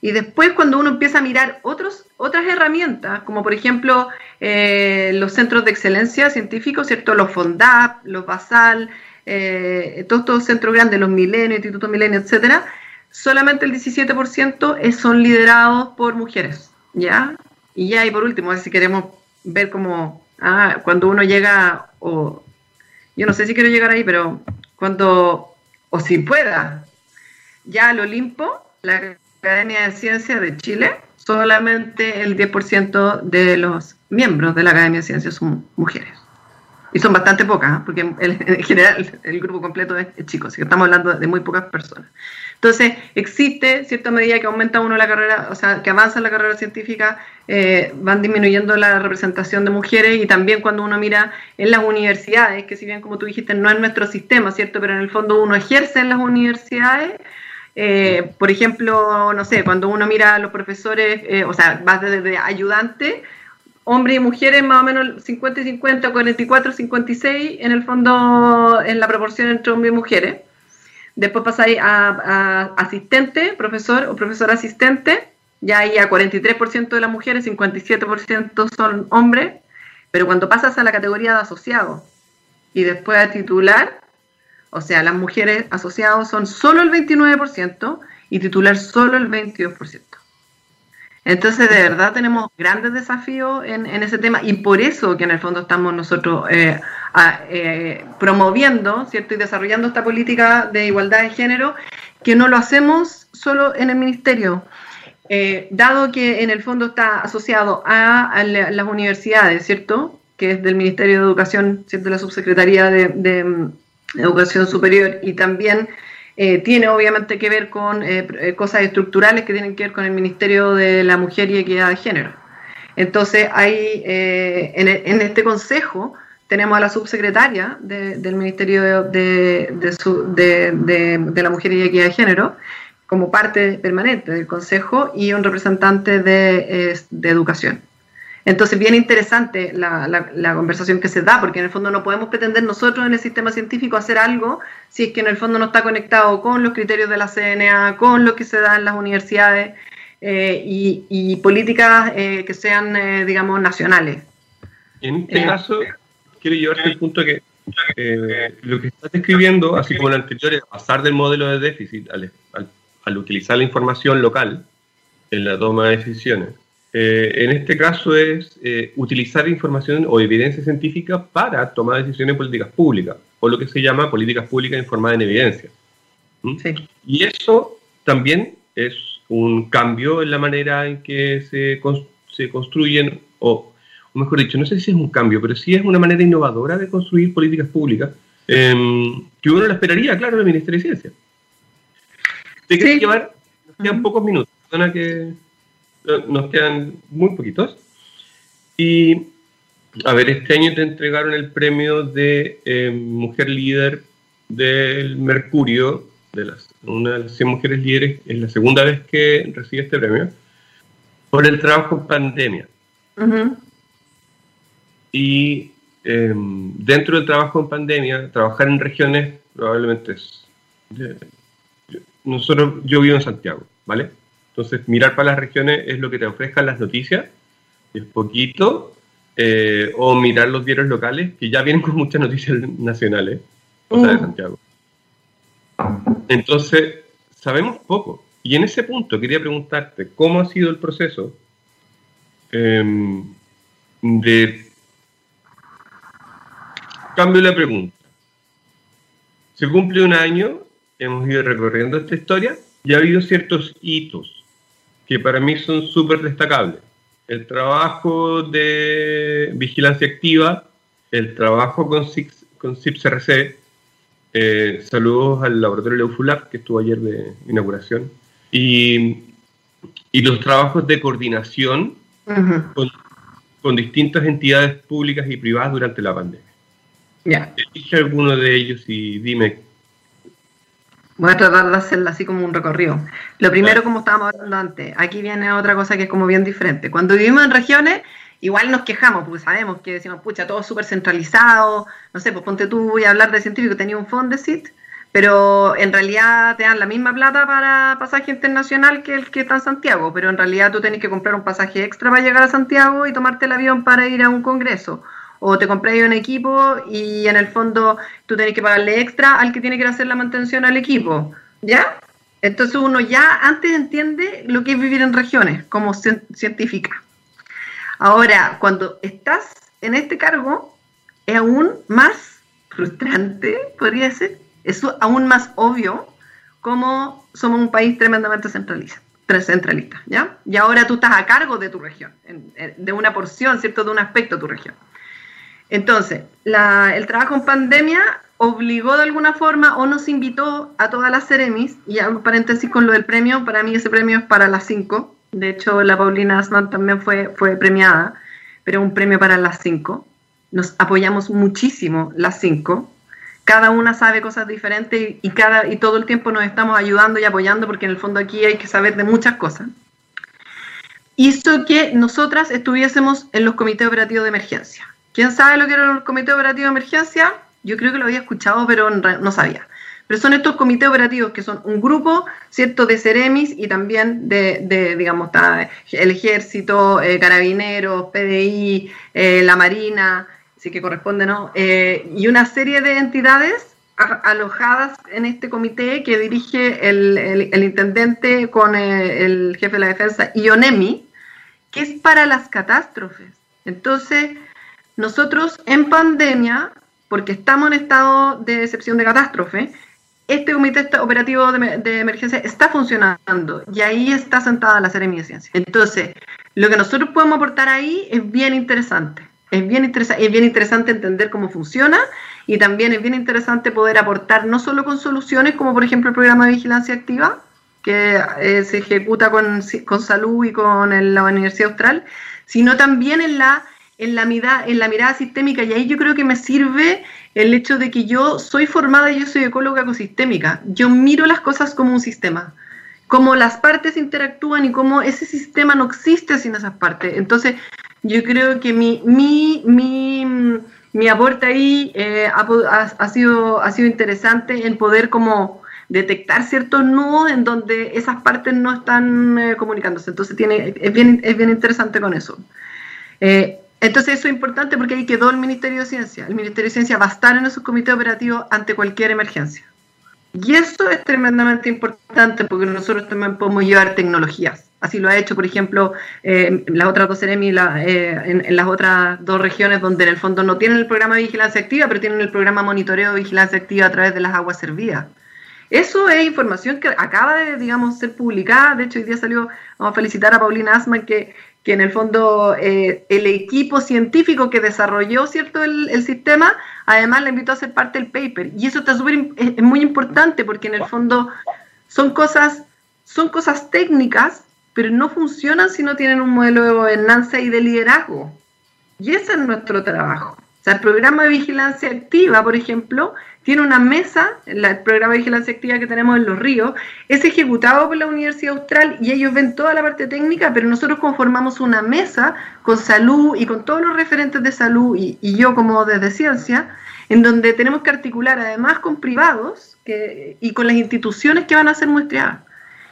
Y después cuando uno empieza a mirar otros, otras herramientas, como por ejemplo eh, los centros de excelencia científicos, ¿cierto? Los FONDAP, los BASAL, eh, todos estos centros grandes, los Milenio, Instituto Milenio, etcétera, solamente el 17% son liderados por mujeres, ¿ya? Y ya, y por último, si queremos ver cómo, ah, cuando uno llega, o yo no sé si quiero llegar ahí, pero cuando, o si pueda, ya al Olimpo, la Academia de Ciencias de Chile, solamente el 10% de los miembros de la Academia de Ciencias son mujeres. Y son bastante pocas, ¿eh? porque en general el grupo completo es, chico, así que estamos hablando de muy pocas personas. Entonces, existe cierta medida que aumenta uno la carrera, o sea, que avanza la carrera científica, eh, van disminuyendo la representación de mujeres y también cuando uno mira en las universidades, que si bien como tú dijiste no es nuestro sistema, ¿cierto? Pero en el fondo uno ejerce en las universidades. Eh, por ejemplo, no sé, cuando uno mira a los profesores, o sea, va desde ayudante, hombres y mujeres más o menos 50 y 50, 44, 56, en el fondo en la proporción entre hombres y mujeres. Después pasáis a, asistente, profesor o profesor asistente, ya ahí a 43% de las mujeres, 57% son hombres, pero cuando pasas a la categoría de asociado y después a titular, o sea, las mujeres asociados son solo el 29% y titular solo el 22%. Entonces, de verdad tenemos grandes desafíos en, ese tema y por eso que en el fondo estamos nosotros eh, eh, promoviendo, ¿cierto? Y desarrollando esta política de igualdad de género, que no lo hacemos solo en el ministerio. Eh, dado que en el fondo está asociado a, las universidades, ¿cierto? Que es del Ministerio de Educación, ¿cierto? La Subsecretaría de mm, Educación Superior y también eh, tiene obviamente que ver con eh, eh, cosas estructurales que tienen que ver con el Ministerio de la Mujer y Equidad de Género. Entonces, hay, en, este consejo tenemos a la subsecretaria del Ministerio de, de, la Mujer y Equidad de Género como parte permanente del consejo y un representante de, Educación. Entonces, bien interesante la, conversación que se da, porque en el fondo no podemos pretender nosotros en el sistema científico hacer algo si es que en el fondo no está conectado con los criterios de la CNA, con lo que se da en las universidades eh, y, políticas eh, que sean, eh, digamos, nacionales. En este caso, quiero llevarte al punto que lo que estás describiendo, así como el anterior, es pasar del modelo de déficit al utilizar la información local en la toma de decisiones eh, en este caso es eh, utilizar información o evidencia científica para tomar decisiones en políticas públicas, o lo que se llama políticas públicas informadas en evidencia. ¿Mm? Y eso también es un cambio en la manera en que se, se construyen, o, mejor dicho, no sé si es un cambio, pero sí es una manera innovadora de construir políticas públicas, em, que uno la esperaría, claro, en el Ministerio de Ciencia. Te quiero llevar, nos quedan pocos minutos, que nos quedan muy poquitos. Y, a ver, este año te entregaron el premio de eh, Mujer Líder del Mercurio, de las, una de las 100 mujeres líderes, es la segunda vez que recibe este premio, por el trabajo en pandemia. Y em, dentro del trabajo en pandemia, trabajar en regiones probablemente es... nosotros, yo vivo en Santiago, ¿vale? Entonces, mirar para las regiones es lo que te ofrezcan las noticias, es poquito, eh, o mirar los diarios locales, que ya vienen con muchas noticias nacionales, o sea, de mm. Santiago. Entonces, sabemos poco. Y en ese punto quería preguntarte, ¿cómo ha sido el proceso em, de... Cambio la pregunta. Se cumple un año, hemos ido recorriendo esta historia y ha habido ciertos hitos que para mí son súper destacables. El trabajo de vigilancia activa, el trabajo con, CIPS, con CIPS-RC, eh, saludos al laboratorio Leufulab, que estuvo ayer de inauguración, y, y los trabajos de coordinación con, con, distintas entidades públicas y privadas durante la pandemia. Ya. Elige alguno de ellos y dime Voy a tratar de hacerlo así como un recorrido. Lo primero, como estábamos hablando antes, aquí viene otra cosa que es como bien diferente. Cuando vivimos en regiones, igual nos quejamos, porque sabemos que decimos, pucha, todo súper centralizado, no sé, pues ponte tú, voy a hablar de científico, tenía un Fondesit, pero en realidad te dan la misma plata para pasaje internacional que el que está en Santiago, pero en realidad tú tenés que comprar un pasaje extra para llegar a Santiago y tomarte el avión para ir a un congreso o te compráis un equipo y en el fondo tú tenés que pagarle extra al que tiene que hacer la mantención al equipo, ¿ya? Entonces uno ya antes entiende lo que es vivir en regiones como científica. Ahora, cuando estás en este cargo, es aún más frustrante, podría ser, es aún más obvio como somos un país tremendamente centralista, centralista, ¿ya? Y ahora tú estás a cargo de tu región, de una porción, ¿cierto?, de un aspecto de tu región. Entonces, el trabajo en pandemia obligó de alguna forma o nos invitó a todas las Ceremis, y hago paréntesis con lo del premio, para mí ese premio es para las cinco, de hecho la Paulina Asman también fue, fue premiada, pero un premio para las cinco. Nos apoyamos muchísimo las cinco, cada una sabe cosas diferentes y, cada, y todo el tiempo nos estamos ayudando y apoyando porque en el fondo aquí hay que saber de muchas cosas. Hizo que nosotras estuviésemos en los comités operativos de emergencia ¿Quién sabe lo que era el comité operativo de emergencia? Yo creo que lo había escuchado, pero no sabía. Pero son estos comités operativos que son un grupo, ¿cierto?, de Ceremis y también de, digamos, el ejército, eh, carabineros, PDI, eh, la Marina, sí que corresponde, ¿no? Eh, y una serie de entidades alojadas en este comité que dirige el, el intendente con el jefe de la defensa, IONEMI, que es para las catástrofes. Entonces, nosotros en pandemia, porque estamos en estado de excepción de catástrofe, este comité operativo de, emergencia está funcionando y ahí está sentada la Seremi de Ciencia. Entonces, lo que nosotros podemos aportar ahí es bien interesante. Es bien, interesante, es bien interesante entender cómo funciona y también es bien interesante poder aportar no solo con soluciones como por ejemplo el programa de vigilancia activa, que eh, se ejecuta con, con, salud y con la Universidad Austral, sino también en la, en la, mirada, en la mirada sistémica. Y ahí yo creo que me sirve el hecho de que yo soy formada, yo soy ecóloga ecosistémica. Yo miro las cosas como un sistema, cómo las partes interactúan y cómo ese sistema no existe sin esas partes. Entonces, yo creo que mi, mi, mi, mi aporte ahí eh, ha, sido, ha sido interesante en poder como detectar ciertos nudos en donde esas partes no están eh, comunicándose. Entonces tiene, es, bien, es bien interesante con eso. Eh, entonces eso es importante porque ahí quedó el Ministerio de Ciencia. El Ministerio de Ciencia va a estar en esos comités operativos ante cualquier emergencia. Y eso es tremendamente importante porque nosotros también podemos llevar tecnologías. Así lo ha hecho, por ejemplo, eh, las otras dos CEREMI eh, en, las otras dos regiones donde en el fondo no tienen el programa de vigilancia activa, pero tienen el programa monitoreo de vigilancia activa a través de las aguas servidas. Eso es información que acaba de, digamos, ser publicada. De hecho, hoy día salió, vamos a felicitar a Paulina Asman, que, que en el fondo eh, el equipo científico que desarrolló, ¿cierto?, el, el, sistema, además le invitó a ser parte del paper. Y eso está es muy importante porque en el fondo son cosas, son cosas técnicas pero no funcionan si no tienen un modelo de gobernanza y de liderazgo. Y ese es nuestro trabajo. O sea, el programa de vigilancia activa, por ejemplo, tiene una mesa, el programa de vigilancia activa que tenemos en Los Ríos, es ejecutado por la Universidad Austral y ellos ven toda la parte técnica, pero nosotros conformamos una mesa con salud y con todos los referentes de salud y, yo como desde ciencia, en donde tenemos que articular además con privados y con las instituciones que van a ser muestreadas.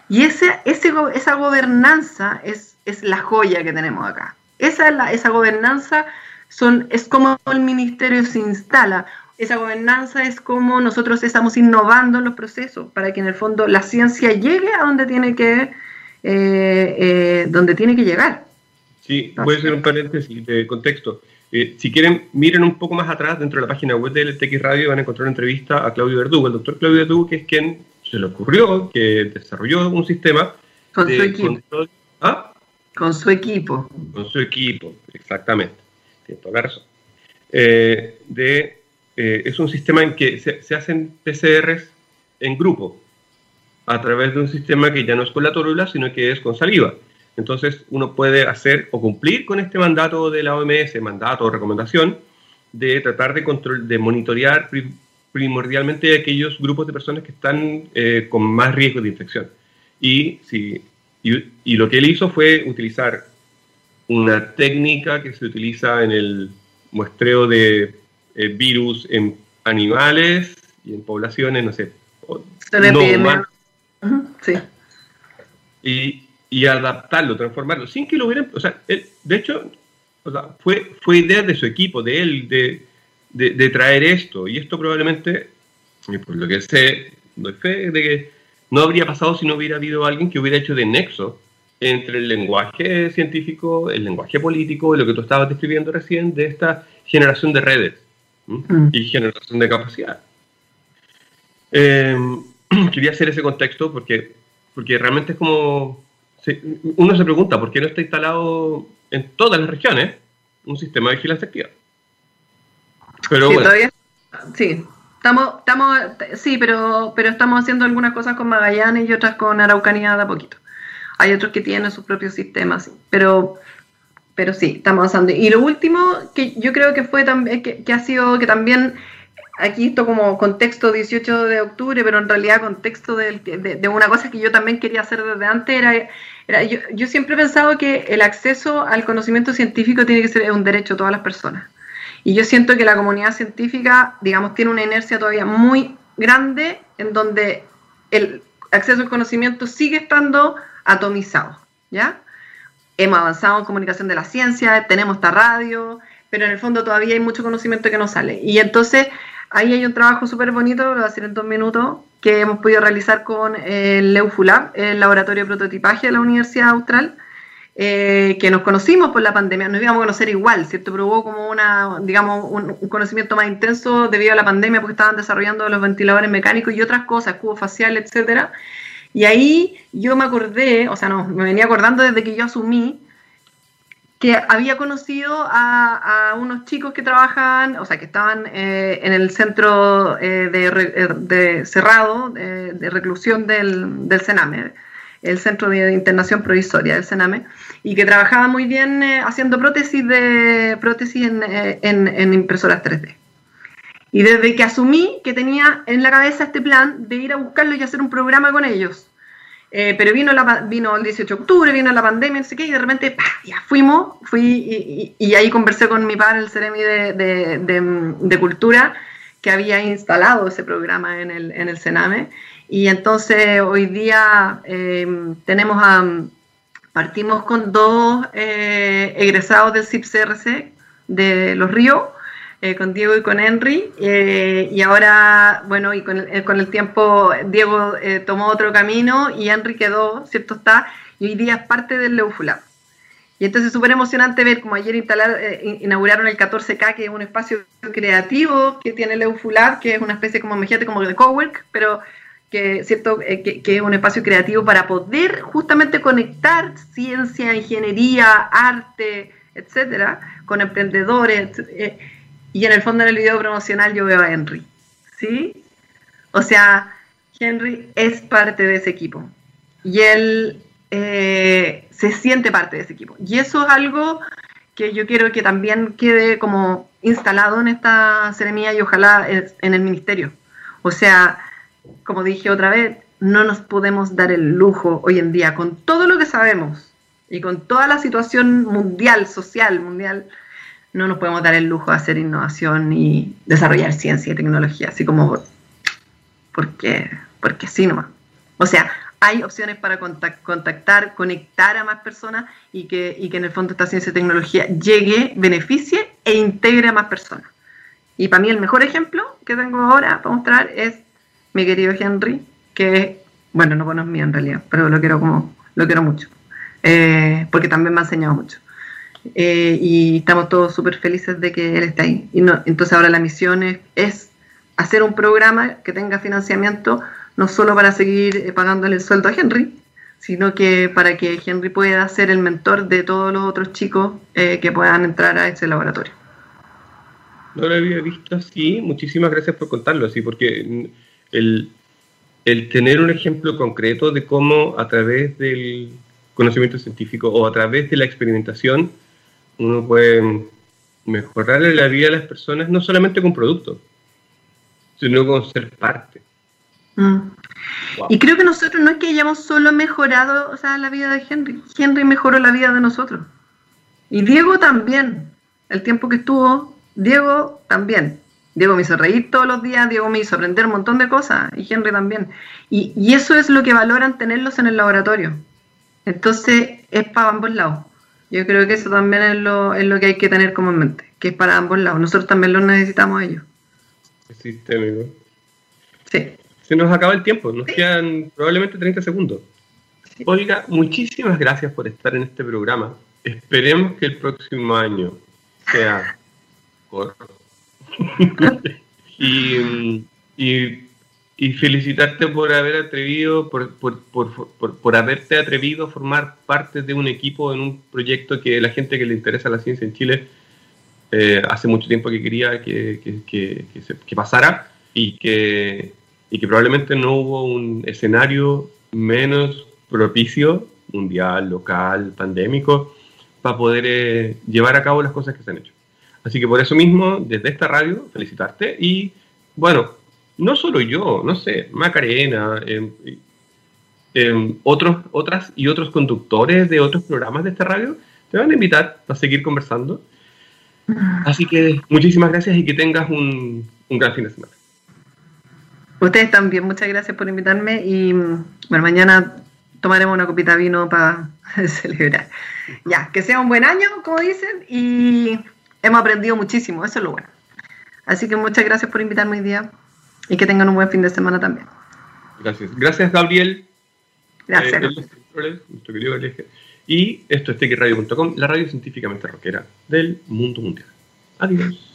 Y ese, ese, esa gobernanza es, es la joya que tenemos acá. Esa, es la, esa gobernanza son, es como el ministerio se instala. Esa gobernanza es como nosotros estamos innovando en los procesos para que en el fondo la ciencia llegue a donde tiene que, eh, eh, donde tiene que llegar. Sí, voy a hacer un paréntesis de contexto. Eh, si quieren, miren un poco más atrás dentro de la página web de LTX Radio van a encontrar una entrevista a Claudio Verdugo, el doctor Claudio Verdugo, que es quien se le ocurrió que desarrolló un sistema con de su equipo. ¿Ah? Con su equipo. Con su equipo, exactamente. Toda la. Eh, de, eh, es un sistema en que se, hacen PCRs en grupo, a través de un sistema que ya no es con la torula, sino que es con saliva. Entonces uno puede hacer o cumplir con este mandato de la OMS, mandato o recomendación, de tratar de, control, de monitorear primordialmente aquellos grupos de personas que están eh, con más riesgo de infección. Y, si, y, lo que él hizo fue utilizar una técnica que se utiliza en el muestreo de eh, virus en animales y en poblaciones, no sé, no sí. y, y, adaptarlo, transformarlo, sin que lo hubieran, o sea, él, de hecho, o sea, fue, fue idea de su equipo, de él, de, de, traer esto. Y esto probablemente, por lo que sé, doy fe de que no habría pasado si no hubiera habido alguien que hubiera hecho de nexo entre el lenguaje científico, el lenguaje político y lo que tú estabas describiendo recién de esta generación de redes mm. y generación de capacidad. Em, quería hacer ese contexto porque, porque realmente es como... uno se pregunta por qué no está instalado en todas las regiones un sistema de vigilancia activa. Pero sí, todavía, sí, estamos, estamos, sí, pero, pero estamos haciendo algunas cosas con Magallanes y otras con Araucanía de a poquito. Hay otros que tienen sus propios sistemas, pero, pero sí, estamos avanzando. Y lo último que yo creo que fue también, que, ha sido que también aquí esto como contexto 18 de octubre, pero en realidad contexto de, de, una cosa que yo también quería hacer desde antes era, era yo, yo, siempre he pensado que el acceso al conocimiento científico tiene que ser un derecho a todas las personas. Y yo siento que la comunidad científica, digamos, tiene una inercia todavía muy grande en donde el acceso al conocimiento sigue estando atomizado, ¿ya? Hemos avanzado en comunicación de la ciencia, tenemos esta radio, pero en el fondo todavía hay mucho conocimiento que no sale. Y entonces ahí hay un trabajo súper bonito, lo voy a hacer en dos minutos, que hemos podido realizar con el EUFULAB, el laboratorio de prototipaje de la Universidad Austral, eh, que nos conocimos por la pandemia, nos íbamos a conocer igual, ¿cierto? Pero hubo como una, digamos, un, conocimiento más intenso debido a la pandemia porque estaban desarrollando los ventiladores mecánicos y otras cosas, cubo facial, etcétera. Y ahí yo me acordé, o sea, no, me venía acordando desde que yo asumí que había conocido a, unos chicos que trabajan, o sea, que estaban eh, en el centro eh, de, cerrado de, reclusión del, del Sename el Centro de Internación Provisoria del Sename, y que trabajaba muy bien eh, haciendo prótesis, de, prótesis eh, en, en, impresoras 3D. Y desde que asumí que tenía en la cabeza este plan de ir a buscarlo y hacer un programa con ellos, eh, pero vino, la, vino el 18 de octubre, vino la pandemia, no sé qué, y de repente ya fuimos, fui y, ahí conversé con mi padre, el Ceremi de, de, de, Cultura, que había instalado ese programa en el, en el Sename. Y entonces hoy día eh, tenemos a, partimos con dos eh, egresados del CIPCRC de Los Ríos, eh, con Diego y con Henry, eh, y ahora, bueno, y con el, eh, tiempo Diego tomó otro camino y Henry quedó, ¿cierto está? Y hoy día es parte del Leufulab. Y entonces es súper emocionante ver como ayer instalar, inauguraron el 14K, que es un espacio creativo que tiene Leufulab, que es una especie como, imagínate, como de cowork, pero que, ¿cierto? que, que, es un espacio creativo para poder justamente conectar ciencia, ingeniería, arte, etcétera, con emprendedores. Etc y en el fondo en el video promocional yo veo a Henry. ¿Sí? O sea, Henry es parte de ese equipo. Y él eh, se siente parte de ese equipo. Y eso es algo que yo quiero que también quede como instalado en esta ceremonia y ojalá en el ministerio. O sea, como dije otra vez, no nos podemos dar el lujo hoy en día con todo lo que sabemos y con toda la situación mundial, social, mundial, no nos podemos dar el lujo de hacer innovación y desarrollar ciencia y tecnología, así como porque, porque sí nomás. O sea, hay opciones para contactar, conectar a más personas y que, y que en el fondo esta ciencia y tecnología llegue, beneficie e integre a más personas. Y para mí el mejor ejemplo que tengo ahora para mostrar es mi querido Henry, que, bueno, no conozco mío en realidad, pero lo quiero como, lo quiero mucho, eh, porque también me ha enseñado mucho. Eh, y estamos todos súper felices de que él esté ahí. Y no, entonces ahora la misión es, hacer un programa que tenga financiamiento no solo para seguir eh, pagándole el sueldo a Henry, sino que para que Henry pueda ser el mentor de todos los otros chicos eh, que puedan entrar a ese laboratorio. No lo había visto así, muchísimas gracias por contarlo así, porque el, el tener un ejemplo concreto de cómo a través del conocimiento científico o a través de la experimentación uno puede mejorarle la vida a las personas no solamente con productos, sino con ser parte. Mm. Y creo que nosotros no es que hayamos solo mejorado o sea, la vida de Henry, Henry mejoró la vida de nosotros. Y Diego también, el tiempo que estuvo, Diego también. Diego me hizo reír todos los días, Diego me hizo aprender un montón de cosas, y Henry también. Y, y eso es lo que valoran tenerlos en el laboratorio. Entonces es para ambos lados. Yo creo que eso también es lo, es lo que hay que tener como en mente, que es para ambos lados. Nosotros también los necesitamos a ellos. Es sistémico. Sí. Se nos acaba el tiempo, nos quedan probablemente 30 segundos. Olga, muchísimas gracias por estar en este programa. Esperemos que el próximo año sea corto. y, y y felicitarte por haber atrevido, por, por, por, por, haberte atrevido a formar parte de un equipo en un proyecto que la gente que le interesa la ciencia en Chile eh, hace mucho tiempo que quería que, que, que, que, pasara y que, y que probablemente no hubo un escenario menos propicio, mundial, local, pandémico, para poder eh, llevar a cabo las cosas que se han hecho. Así que por eso mismo, desde esta radio, felicitarte y bueno, no solo yo, no sé, Macarena, em, em, otros, otras y otros conductores de otros programas de esta radio te van a invitar a seguir conversando. Así que muchísimas gracias y que tengas un, un gran fin de semana. Ustedes también, muchas gracias por invitarme y bueno, mañana tomaremos una copita de vino para celebrar. Ya, que sea un buen año, como dicen, y hemos aprendido muchísimo, eso es lo bueno. Así que muchas gracias por invitarme hoy día y que tengan un buen fin de semana también. Gracias. Gracias, Gabriel. Gracias. Eh, nuestro querido Y esto es tequiradio.com, la radio científicamente rockera del mundo mundial. Adiós.